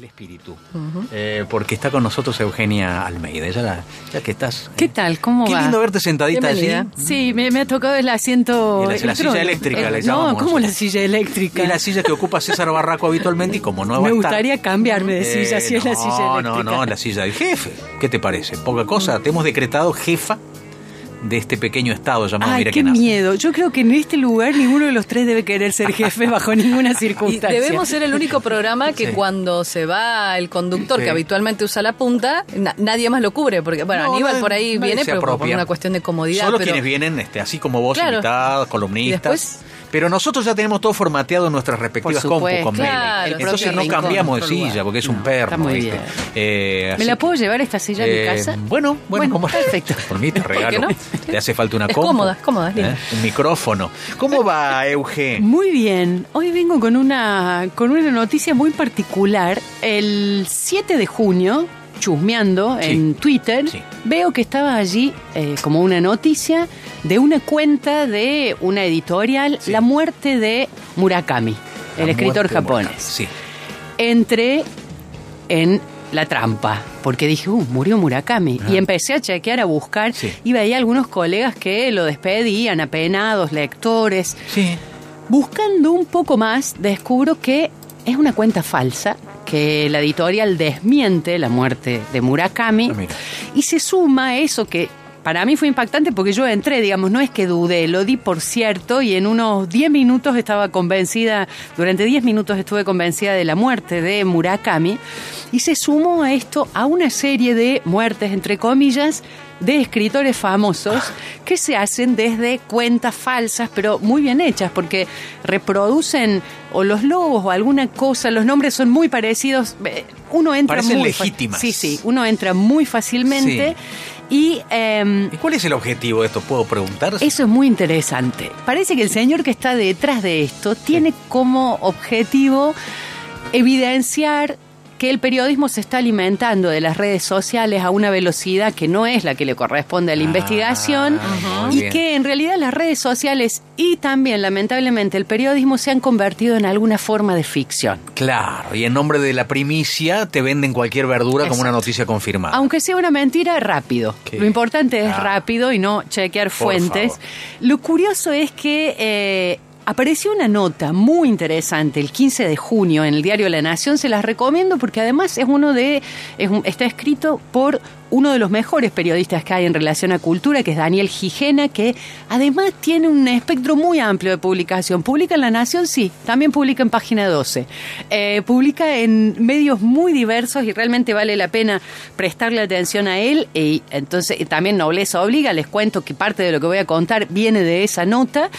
el espíritu, eh, porque está con nosotros Eugenia Almeida. Ya, la- ya que estás. ¿Qué eh, tal? ¿Cómo Qué va? lindo verte sentadita allí. Bienvenida. Sí, me, me ha tocado el asiento. La- la silla eléctrica Eh, le No, ¿cómo la silla eléctrica? Y la silla que ocupa César Barraco habitualmente y como no va me a estar- gustaría cambiarme de Eh, silla si es la silla No, eléctrica. no, no, la silla del jefe. ¿Qué te parece? Poca cosa. Te hemos decretado jefa de este pequeño estado llamado Ay, Mira qué nace. miedo. Yo creo que en este lugar ninguno de los tres debe querer ser jefe bajo ninguna Y circunstancia. debemos ser el único programa que Sí. cuando se va el conductor Sí. que habitualmente usa la punta, na- nadie más lo cubre. Porque, bueno, No, Aníbal por ahí viene, pero por una cuestión de comodidad. Solo pero quienes vienen, este, así como vos, Claro. invitados, columnistas. Y después- Pero nosotros ya tenemos todo formateado en nuestras respectivas Por compu supuesto. con Mele. Claro, Entonces no cambiamos de silla porque es un No, perro. está muy ¿viste? bien. Eh, ¿Me la puedo llevar esta silla a mi Eh, casa? Bueno, bueno, Bueno, como- perfecto. Por mí te regalo. no? Te hace falta una Es compu. cómoda, cómoda, linda. ¿Eh? Un micrófono. ¿Cómo va, Euge? Muy bien. Hoy vengo con una, con una noticia muy particular. El 7 de junio, chusmeando Sí. en Twitter, Sí. veo que estaba allí eh, como una noticia de una cuenta de una editorial, Sí. la muerte de Murakami, La el escritor japonés. Sí. Entré en la trampa, porque dije, uh, murió Murakami. Y empecé a chequear, a buscar, y veía algunos colegas que lo despedían, apenados, lectores. Buscando un poco más, descubro que es una cuenta falsa, que la editorial desmiente la muerte de Murakami Ah, y se suma eso que para mí fue impactante porque yo entré, digamos, no es que dudé, lo di por cierto y en unos 10 minutos estaba convencida, durante 10 minutos estuve convencida de la muerte de Murakami y se sumó a esto a una serie de muertes, entre comillas, de escritores famosos que se hacen desde cuentas falsas, pero muy bien hechas, porque reproducen o los logos o alguna cosa, los nombres son muy parecidos, eh, uno entra Parecen muy legítimas. Sí, sí, uno entra muy fácilmente y em, ¿Y cuál es el objetivo de esto? ¿Puedo preguntar? eso es muy interesante. Parece que el señor que está detrás de esto tiene como objetivo evidenciar que el periodismo se está alimentando de las redes sociales a una velocidad que no es la que le corresponde a la Ah, investigación y que en realidad las redes sociales y también lamentablemente el periodismo se han convertido en alguna forma de ficción. Claro, y en nombre de la primicia te venden cualquier verdura como una noticia confirmada. Aunque sea una mentira, rápido. ¿Qué? Lo importante es Ah. rápido y no chequear Por fuentes. favor. Lo curioso es que eh, apareció una nota muy interesante el 15 de junio en el diario La Nación. Se las recomiendo porque además es uno de es está escrito por uno de los mejores periodistas que hay en relación a cultura, que es Daniel Gijena, que además tiene un espectro muy amplio de publicación. Publica en La Nación, sí, también publica en Página 12. Eh, publica en medios muy diversos y realmente vale la pena prestarle atención a él. Y entonces, también Nobleza Obliga, les cuento que parte de lo que voy a contar viene de esa nota.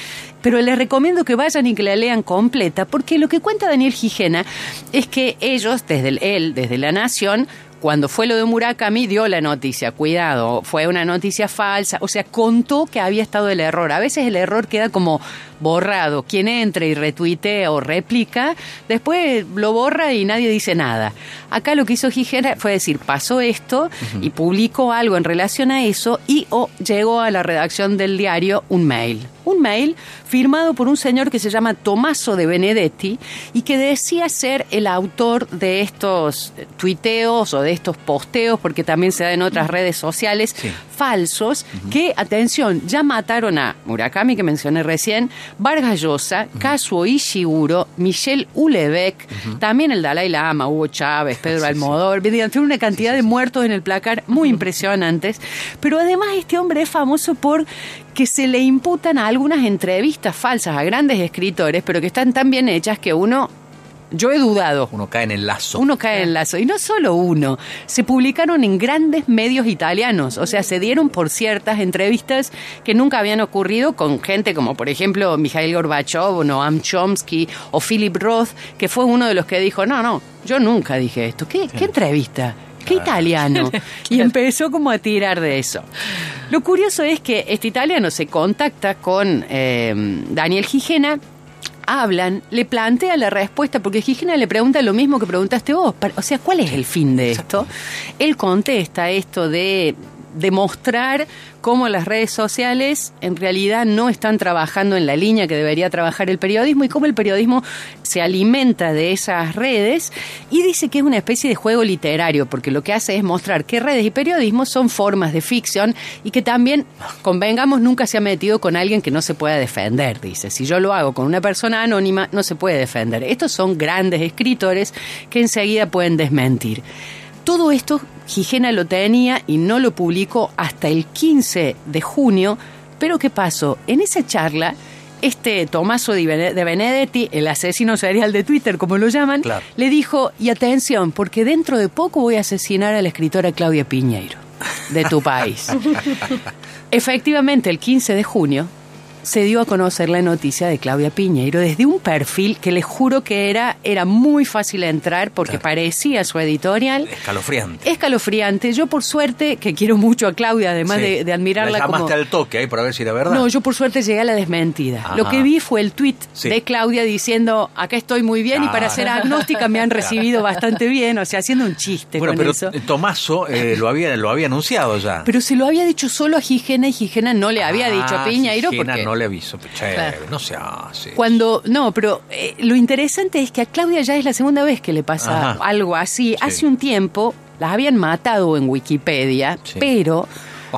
Pero les recomiendo que vayan y que la lean completa, porque lo que cuenta Daniel Gijena es que ellos, desde él, desde La Nación, cuando fue lo de Murakami, dio la noticia, cuidado, fue una noticia falsa, o sea, contó que había estado el error. A veces el error queda como borrado. Quien entre y retuitea o replica, después lo borra y nadie dice nada. Acá lo que hizo Gijena fue decir, pasó esto y publicó algo en relación a eso y o llegó a la redacción del diario un mail. Un mail firmado por un señor que se llama Tommaso de Benedetti y que decía ser el autor de estos tuiteos o de estos posteos, porque también se da en otras redes sociales, Sí. Falsos, que, atención, ya mataron a Murakami, que mencioné recién, Vargas Llosa, Kazuo Ishiguro, Michelle Ulebeck, también el Dalai Lama, Hugo Chávez, Pedro Sí. Almodóvar, una cantidad de muertos en el placar muy impresionantes, pero además este hombre es famoso por que se le imputan a algunas entrevistas falsas a grandes escritores, pero que están tan bien hechas que uno, yo he dudado. Uno cae en el lazo. Uno cae en lazo. Y no solo uno. Se publicaron en grandes medios italianos. O sea, se dieron por ciertas entrevistas que nunca habían ocurrido con gente como, por ejemplo, Mikhail Gorbachev o Noam Chomsky o Philip Roth, que fue uno de los que dijo, no, no, yo nunca dije esto. ¿Qué, ¿qué entrevista? ¿Qué italiano? Y empezó como a tirar de eso. Lo curioso es que este italiano se contacta con eh, Daniel Gijena hablan, le plantea la respuesta, porque Gijena le pregunta lo mismo que preguntaste vos. O sea, ¿cuál es el fin de esto? Él contesta esto de demostrar cómo las redes sociales en realidad no están trabajando en la línea que debería trabajar el periodismo y cómo el periodismo se alimenta de esas redes y dice que es una especie de juego literario porque lo que hace es mostrar que redes y periodismo son formas de ficción y que también, convengamos, nunca se ha metido con alguien que no se pueda defender, dice. Si yo lo hago con una persona anónima, no se puede defender. Estos son grandes escritores que enseguida pueden desmentir. Todo esto Gigena lo tenía y no lo publicó hasta el 15 de junio, pero ¿qué pasó? En esa charla, este Tomaso de Benedetti, el asesino serial de Twitter, como lo llaman, Claro. le dijo, y atención, porque dentro de poco voy a asesinar a la escritora Claudia Piñeiro, de tu país. Efectivamente, el 15 de junio se dio a conocer la noticia de Claudia Piñeiro desde un perfil que les juro que era, era muy fácil entrar porque Claro. parecía su editorial. Escalofriante. Escalofriante. Yo, por suerte, que quiero mucho a Claudia, además Sí. de, de admirarla La como. llamaste al toque ahí para ver si era verdad. No, yo por suerte llegué a la desmentida. Ajá. Lo que vi fue el tweet Sí. de Claudia diciendo, acá estoy muy bien y para ser agnóstica me han recibido bastante bien, o sea, haciendo un chiste bueno, con pero eso. Tomaso eh, lo, había, lo había anunciado ya. Pero se lo había dicho solo a Gigena y Gigena no le había dicho a Ah, Piñeiro Gigena porque... no le avisó. Che, Claro. no se hace. Cuando, no, pero eh, lo interesante es que a Claudia ya es la segunda vez que le pasa Ajá. algo así. Sí. Hace un tiempo las habían matado en Wikipedia, Sí. pero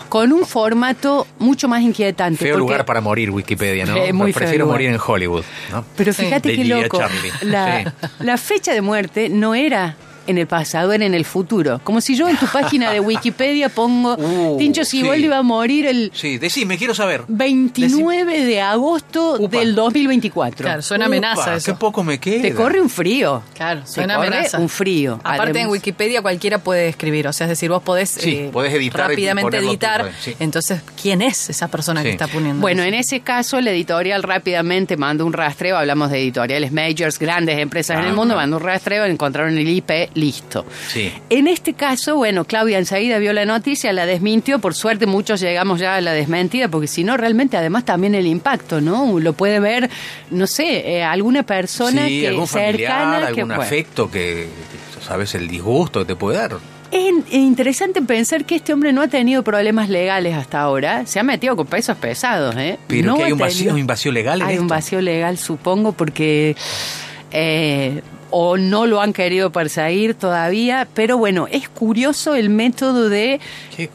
con un formato mucho más inquietante. Feo lugar para morir, Wikipedia, ¿no? Eh, muy Prefiero morir en Hollywood, ¿no? Pero Sí. fíjate De qué loco. Sí. la fecha de muerte no era en el pasado, era en el futuro. Como si yo en tu página de Wikipedia pongo Uh, Tincho Siboldi sí. va a morir el Sí, decime, quiero saber. 29 de agosto Upa. del 2024. Claro, suena amenaza Upa, eso. Qué poco me queda. Te corre un frío. Claro, Te suena corre amenaza. un frío. Aparte en Wikipedia cualquiera puede escribir, o sea, es decir, vos podés, eh, Sí, podés editar rápidamente tú, editar. sí. Entonces, ¿quién es esa persona Sí. que está poniendo? Bueno, eso? en ese caso, la editorial rápidamente mandó un rastreo. Hablamos de editoriales majors, grandes empresas en Ah, el mundo. claro. Mandó un rastreo, encontraron el IP, listo. Sí. En este caso, bueno, Claudia enseguida vio la noticia, la desmintió. Por suerte, muchos llegamos ya a la desmentida, porque si no, realmente, además, también el impacto, ¿no? Lo puede ver, no sé, eh, alguna persona sí, que algún familiar, cercana. algún afecto que, sabes el disgusto que te puede dar. Es in- interesante pensar que este hombre no ha tenido problemas legales hasta ahora. Se ha metido con pesos pesados, ¿eh? Pero No que hay ha un vacío, un vacío legal en Hay un vacío legal, supongo, porque eh, o no lo han querido perseguir todavía, pero bueno, es curioso el método de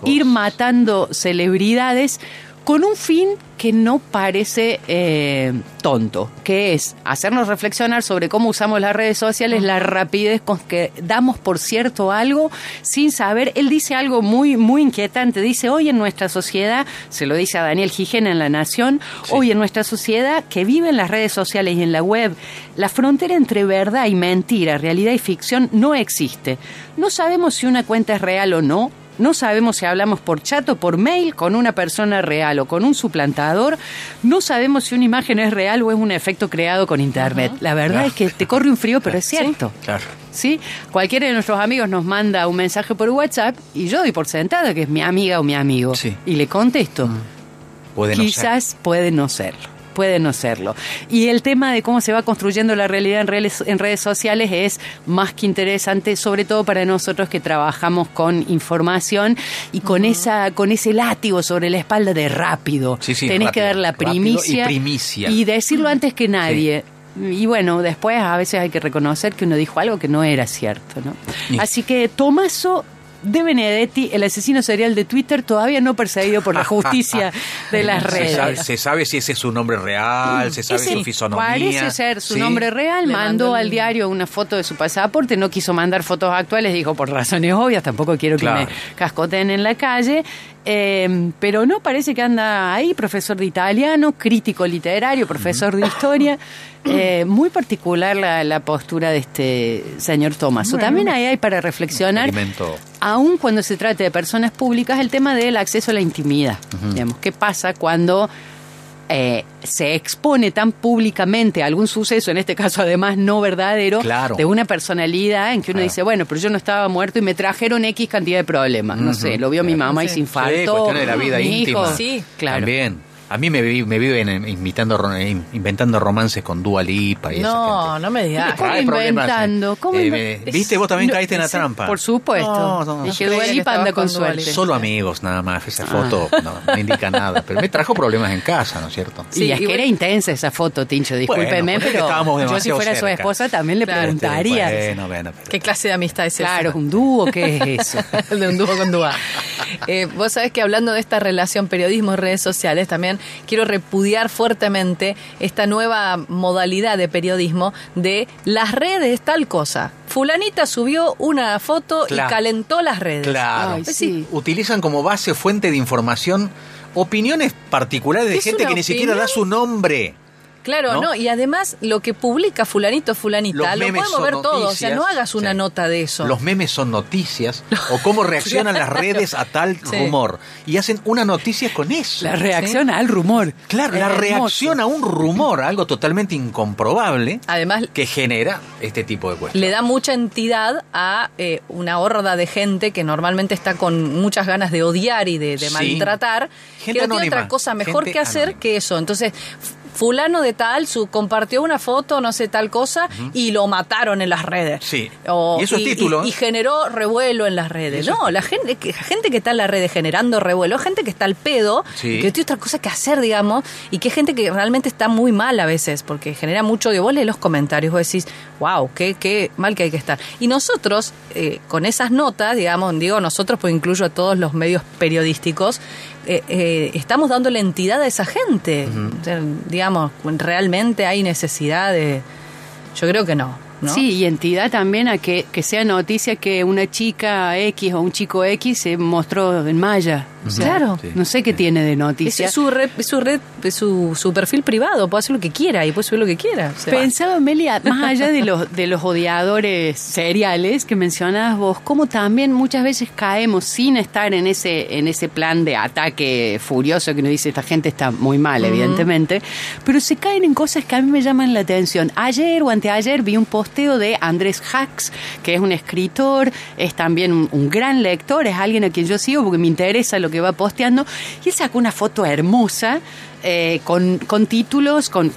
ir matando celebridades con un fin que no parece eh, tonto, que es hacernos reflexionar sobre cómo usamos las redes sociales, la rapidez con que damos por cierto algo sin saber. Él dice algo muy, muy inquietante. Dice, hoy en nuestra sociedad, se lo dice a Daniel Gijena en La Nación, Sí. hoy en nuestra sociedad que vive en las redes sociales y en la web, la frontera entre verdad y mentira, realidad y ficción no existe. No sabemos si una cuenta es real o no. No sabemos si hablamos por chat o por mail con una persona real o con un suplantador. No sabemos si una imagen es real o es un efecto creado con internet. La verdad Claro. es que te corre un frío, pero es cierto. Claro. ¿Sí? Cualquiera de nuestros amigos nos manda un mensaje por WhatsApp y yo doy por sentada que es mi amiga o mi amigo. Sí. Y le contesto. Puede no ser. Quizás puede no serlo. Puede no serlo. Y el tema de cómo se va construyendo la realidad en redes, en redes sociales es más que interesante, sobre todo para nosotros que trabajamos con información y con esa, con ese látigo sobre la espalda de rápido. Sí, sí, Tenés que dar la y primicia. y decirlo antes que nadie. Y bueno, después a veces hay que reconocer que uno dijo algo que no era cierto, ¿no? Así que Tomaso de Benedetti, el asesino serial de Twitter, todavía no perseguido por la justicia de las Se redes. sabe, se sabe si ese es su nombre real, se sabe Ese su fisonomía. Parece ser su Sí. nombre real. Le mandó al diario una foto de su pasaporte. No quiso mandar fotos actuales. Dijo, por razones obvias, tampoco quiero que me cascoten en la calle. Eh, pero no, parece que anda ahí, profesor de italiano, crítico literario, profesor de historia. Eh, muy particular la, la postura de este señor Tomaso. Bueno. También ahí hay para reflexionar aun cuando se trate de personas públicas, el tema del acceso a la intimidad. Digamos, ¿qué pasa cuando eh, se expone tan públicamente algún suceso, en este caso además no verdadero, Claro. de una personalidad en que uno Claro. dice, bueno, pero yo no estaba muerto y me trajeron X cantidad de problemas. No sé, lo vio mi mamá y se infartó. Sí, cuestiones de la vida mi íntima. hijo. Sí, claro. También. A mí me, me viven eh, imitando, eh, inventando romances con Dua Lipa y esa No, gente. no me digas. ¿Cómo problemas, inventando? eh. ¿Cómo Eh, me- ¿Viste? Vos también No, caíste en la trampa. Por supuesto. No, no, Dije, no. Dua Lipa anda con con Dua suerte. Solo amigos, nada más. Esa Ah. foto no, no indica nada. Pero me trajo problemas en casa, ¿no es cierto? Sí, Sí, es que era intensa esa foto, Tincho, discúlpeme, Bueno, pero yo si fuera su esposa también le Claro. preguntaría. Bueno, bueno, pero- ¿Qué clase de amistad es esa? Claro, es un dúo, ¿qué es eso? de un dúo con dúa. Eh, vos sabés que hablando de esta relación periodismo y redes sociales, también quiero repudiar fuertemente esta nueva modalidad de periodismo de las redes tal cosa. Fulanita subió una foto Claro. y calentó las redes. Claro. Ay, Pues sí. Utilizan como base, fuente de información, opiniones particulares de gente que ni siquiera da su nombre. Claro, ¿No? ¿no? Y además lo que publica fulanito, fulanita, Los lo podemos ver todo. O sea, no hagas una Sí. nota de eso. Los memes son noticias o cómo reaccionan las redes a tal Sí. rumor. Y hacen una noticia con eso. La reacción al rumor. Claro, la Hermoso. reacción a un rumor, algo totalmente incomprobable, Además, que genera este tipo de cuestiones. le da mucha entidad a eh, una horda de gente que normalmente está con muchas ganas de odiar y de, de Sí. maltratar, Gente que no tiene otra cosa mejor gente que hacer anónima. que eso. Entonces, fulano de tal su compartió una foto, no sé tal cosa, y lo mataron en las redes. Sí. O- Y eso es título, Y, ¿eh? generó revuelo en las redes. eso No, la gente que, gente que está en las redes generando revuelo, gente que está al pedo, Sí. que tiene otra cosa que hacer, digamos, y que gente que realmente está muy mal a veces, porque genera mucho odio. Vos lees los comentarios, vos decís, wow, qué, qué mal que hay que estar. Y nosotros, eh, con esas notas, digamos, digo nosotros, pues incluyo a todos los medios periodísticos, eh, eh, estamos dando la entidad a esa gente. O sea, digamos, realmente hay necesidad de... Yo creo que no. ¿No? Sí, y entidad también a que, que sea noticia que una chica X o un chico X se mostró en Maya. O sea, Claro. Sí. No sé qué tiene de noticia. es su red, es su red, su, su perfil privado, puede hacer lo que quiera y puede subir lo que quiera. Se va. Pensaba, Melia, más allá de los, de los odiadores seriales que mencionabas vos, cómo también muchas veces caemos sin estar en ese, en ese plan de ataque furioso que nos dice esta gente está muy mal, evidentemente, pero se caen en cosas que a mí me llaman la atención. Ayer o anteayer vi un de Andrés Hacks, que es un escritor, es también un, gran lector, es alguien a quien yo sigo porque me interesa lo que va posteando, y él sacó una foto hermosa eh, con, con títulos, con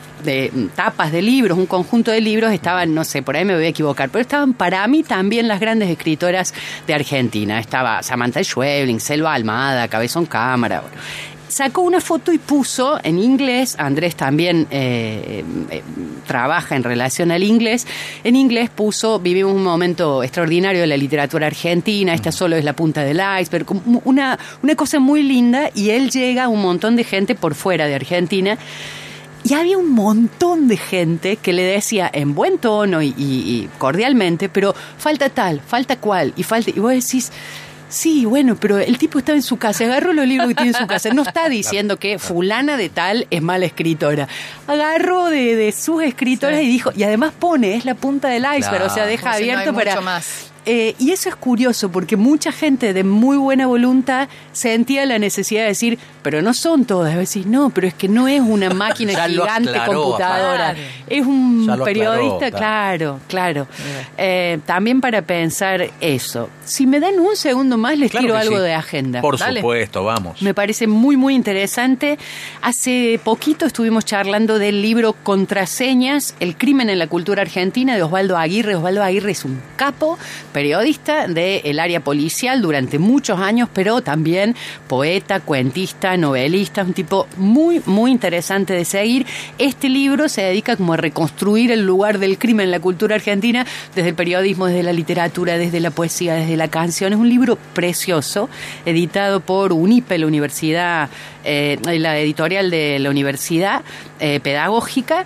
tapas de libros, un conjunto de libros, estaban, no sé, por ahí me voy a equivocar, pero estaban para mí también las grandes escritoras de Argentina. Estaba Samantha Schweblin, Selva Almada, Cabezón Cámara. Sacó una foto y puso en inglés, Andrés también eh, eh, trabaja en relación al inglés, en inglés puso, vivimos un momento extraordinario de la literatura argentina, esta solo es la punta del iceberg, una, una cosa muy linda y él llega a un montón de gente por fuera de Argentina. Y había un montón de gente que le decía en buen tono y, y- y cordialmente, pero falta tal, falta cual, y falta. Y vos decís, sí, bueno, pero el tipo estaba en su casa, agarró los libros que tiene en su casa. No está diciendo que fulana de tal es mala escritora. Agarró de, de sus escritoras Sí. y dijo, y además pone, es la punta del iceberg, o sea, deja no abierto para. mucho más. Eh, y eso es curioso porque mucha gente de muy buena voluntad sentía la necesidad de decir, pero no son todas. A veces, no, pero es que no es una máquina gigante aclaró, computadora. Es un periodista, aclaró, claro, claro. Eh, también para pensar eso. Si me dan un segundo más, les Claro tiro algo sí. de agenda. Por supuesto, vamos. Me parece muy, muy interesante. Hace poquito estuvimos charlando del libro Contraseñas, el crimen en la cultura argentina de Osvaldo Aguirre. Osvaldo Aguirre es un capo, periodista del área policial durante muchos años, pero también poeta, cuentista, novelista, un tipo muy, muy interesante de seguir. Este libro se dedica como a reconstruir el lugar del crimen en la cultura argentina desde el periodismo, desde la literatura, desde la poesía, desde la canción. Es un libro precioso, editado por UNIPE, la Universidad, eh, la editorial de la Universidad eh, Pedagógica.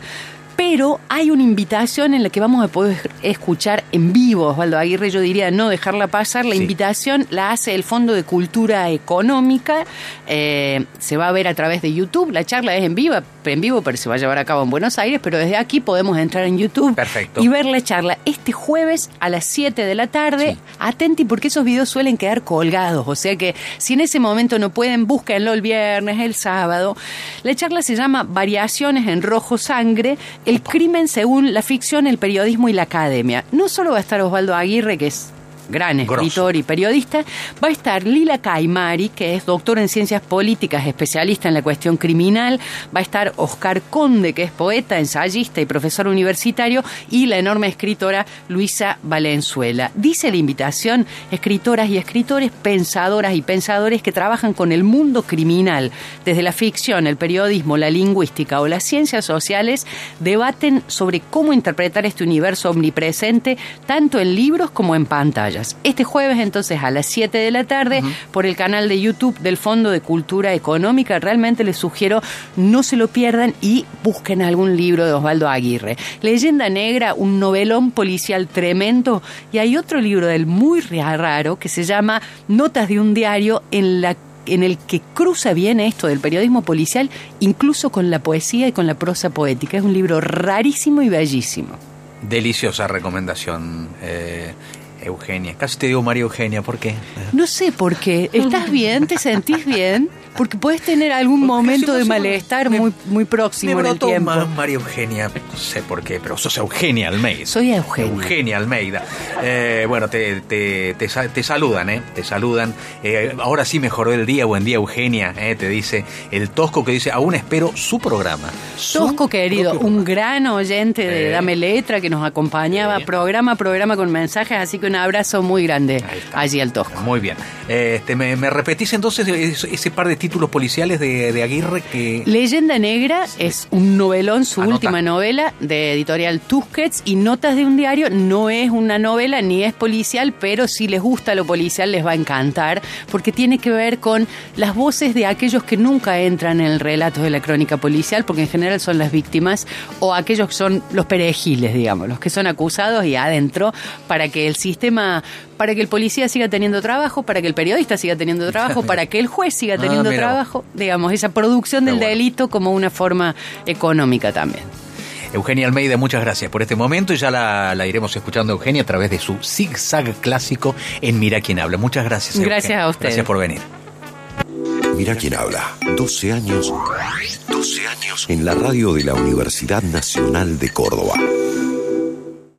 Pero hay una invitación en la que vamos a poder escuchar en vivo, Osvaldo Aguirre, yo diría no dejarla pasar. La Sí. invitación la hace el Fondo de Cultura Económica, eh, se va a ver a través de YouTube, la charla es en vivo, en vivo, pero se va a llevar a cabo en Buenos Aires, pero desde aquí podemos entrar en YouTube Perfecto. y ver la charla este jueves a las 7 de la tarde. Sí. Atenti porque esos videos suelen quedar colgados, o sea que si en ese momento no pueden, búsquenlo el viernes, el sábado. La charla se llama Variaciones en Rojo Sangre, el crimen según la ficción, el periodismo y la academia. No solo va a estar Osvaldo Aguirre, que es gran escritor y periodista. Va a estar Lila Caimari, que es doctor en ciencias políticas, especialista en la cuestión criminal. Va a estar Oscar Conde, que es poeta, ensayista y profesor universitario. Y la enorme escritora Luisa Valenzuela. Dice la invitación, escritoras y escritores, pensadoras y pensadores que trabajan con el mundo criminal, desde la ficción, el periodismo, la lingüística o las ciencias sociales, debaten sobre cómo interpretar este universo omnipresente, tanto en libros como en Este jueves, entonces, a las 7 de la tarde, por el canal de YouTube del Fondo de Cultura Económica, realmente les sugiero no se lo pierdan y busquen algún libro de Osvaldo Aguirre. Leyenda Negra, un novelón policial tremendo, y hay otro libro del muy raro que se llama Notas de un diario en la en el que cruza bien esto del periodismo policial, incluso con la poesía y con la prosa poética. Es un libro rarísimo y bellísimo. Deliciosa recomendación. Eh, Eugenia, casi te digo María Eugenia, ¿por qué? No sé por qué. ¿Estás bien? ¿Te sentís bien? Porque puedes tener algún momento de malestar muy, muy próximo en el tiempo. María Eugenia, no sé por qué, pero sos Eugenia Almeida. Soy Eugenia. Eugenia Almeida. Eh, bueno, te, te, te, saludan, ¿eh? Te saludan. Eh, ahora sí mejoró el día. Buen día, Eugenia. ¿eh? Te dice el Tosco que dice, aún espero su programa. Tosco, querido, un gran oyente de Dame Letra que nos acompañaba programa programa con mensajes, así que un abrazo muy grande allí al Tosco. Muy bien. Este, me, me repetís entonces ese par de títulos policiales de, Aguirre que... Leyenda Negra es un novelón, su última novela de editorial Tusquets y Notas de un diario no es una novela ni es policial, pero si les gusta lo policial les va a encantar porque tiene que ver con las voces de aquellos que nunca entran en el relato de la crónica policial porque en general son las víctimas o aquellos que son los perejiles, digamos, los que son acusados y adentro para que el sistema para que el policía siga teniendo trabajo, para que el periodista siga teniendo trabajo, para que el juez siga ah, teniendo trabajo, digamos, esa producción del delito como una forma económica también. Eugenia Almeida, muchas gracias por este momento y ya la, iremos escuchando Eugenia a través de su zigzag clásico en Mira quién habla. Muchas gracias. Gracias a usted. Gracias por venir. Mira quién habla. 12 años. 12 años en la radio de la Universidad Nacional de Córdoba.